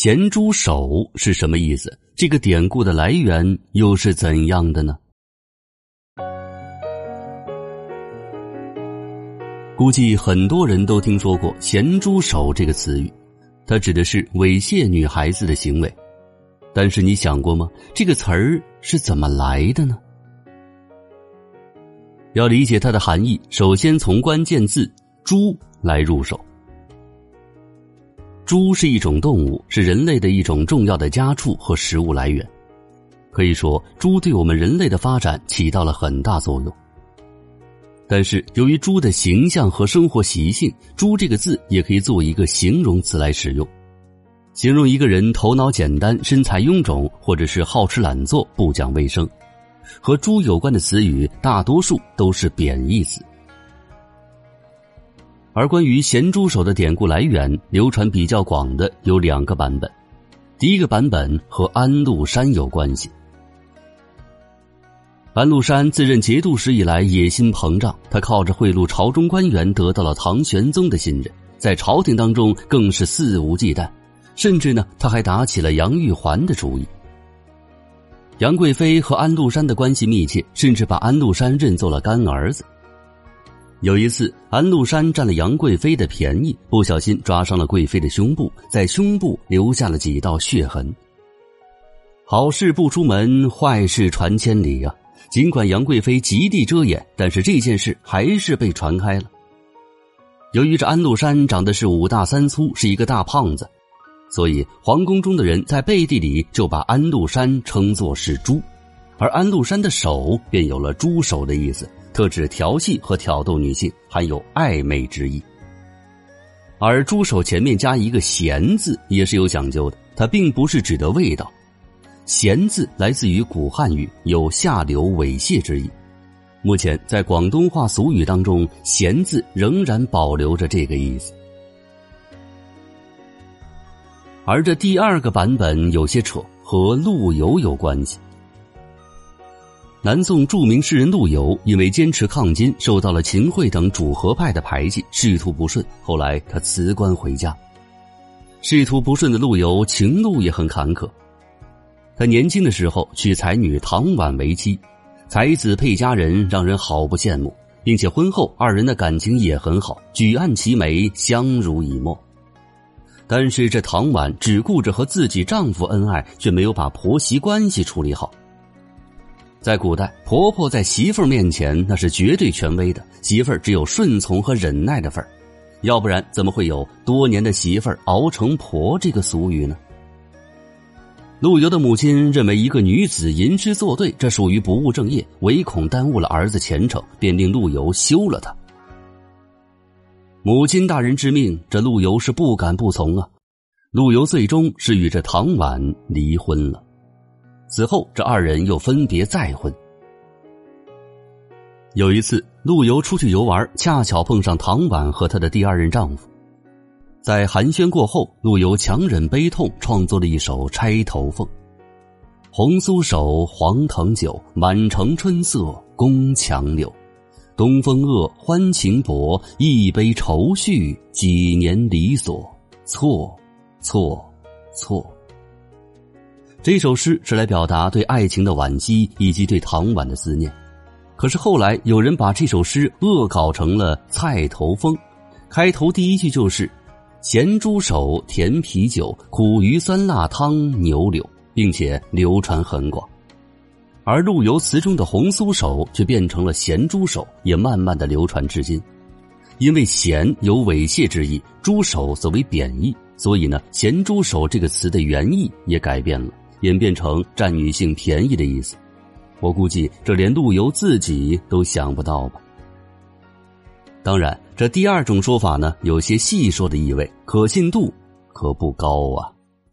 咸猪手是什么意思？这个典故的来源又是怎样的呢？估计很多人都听说过“咸猪手”这个词语，它指的是猥亵女孩子的行为。但是你想过吗？这个词儿是怎么来的呢？要理解它的含义，首先从关键字“猪”来入手。猪是一种动物，是人类的一种重要的家畜和食物来源。可以说，猪对我们人类的发展起到了很大作用。但是，由于猪的形象和生活习性，“猪”这个字也可以作为一个形容词来使用，形容一个人头脑简单、身材臃肿，或者是好吃懒做、不讲卫生。和猪有关的词语，大多数都是贬义词。而关于咸猪手的典故来源，流传比较广的有两个版本。第一个版本和安禄山有关系。安禄山自任节度使以来，野心膨胀，他靠着贿赂朝中官员，得到了唐玄宗的信任，在朝廷当中更是肆无忌惮，甚至呢，他还打起了杨玉环的主意。杨贵妃和安禄山的关系密切，甚至把安禄山认作了干儿子。有一次，安禄山占了杨贵妃的便宜，不小心抓伤了贵妃的胸部，在胸部留下了几道血痕。好事不出门，坏事传千里呀！尽管杨贵妃极力遮掩，但是这件事还是被传开了。由于这安禄山长得是五大三粗，是一个大胖子，所以皇宫中的人在背地里就把安禄山称作是“猪”，而安禄山的手便有了“猪手”的意思。特指调戏和挑逗女性，含有暧昧之意。而猪手前面加一个“咸”字也是有讲究的，它并不是指的味道。“咸”字来自于古汉语，有下流猥亵之意。目前在广东话俗语当中，“咸”字仍然保留着这个意思。而这第二个版本有些扯，和陆游有关系。南宋著名诗人陆游因为坚持抗金，受到了秦桧等主和派的排挤，仕途不顺。后来他辞官回家。仕途不顺的陆游情路也很坎坷。他年轻的时候娶才女唐婉为妻，才子配佳人，让人好不羡慕，并且婚后二人的感情也很好，举案齐眉，相濡以沫。但是这唐婉只顾着和自己丈夫恩爱，却没有把婆媳关系处理好。在古代，婆婆在媳妇儿面前那是绝对权威的，媳妇儿只有顺从和忍耐的份儿，要不然怎么会有“多年的媳妇儿熬成婆”这个俗语呢？陆游的母亲认为一个女子吟诗作对，这属于不务正业，唯恐耽误了儿子前程，便令陆游休了她。母亲大人之命，这陆游是不敢不从啊。陆游最终是与这唐婉离婚了。此后，这二人又分别再婚。有一次，陆游出去游玩，恰巧碰上唐婉和她的第二任丈夫。在寒暄过后，陆游强忍悲痛，创作了一首《钗头凤》：“红酥手，黄藤酒，满城春色宫墙柳。东风恶，欢情薄，一杯愁绪，几年离索，错，错，错。”这首诗是来表达对爱情的惋惜以及对唐婉的思念，可是后来有人把这首诗恶搞成了《菜头风》，开头第一句就是“咸猪手，甜啤酒，苦鱼酸辣汤，牛柳”，并且流传很广。而陆游词中的“红酥手”却变成了“咸猪手”，也慢慢的流传至今。因为“咸”有猥亵之意，“猪手”则为贬义，所以呢，“咸猪手”这个词的原意也改变了。演变成占女性便宜的意思，我估计这连陆游自己都想不到吧。当然，这第二种说法呢，有些戏说的意味，可信度可不高啊。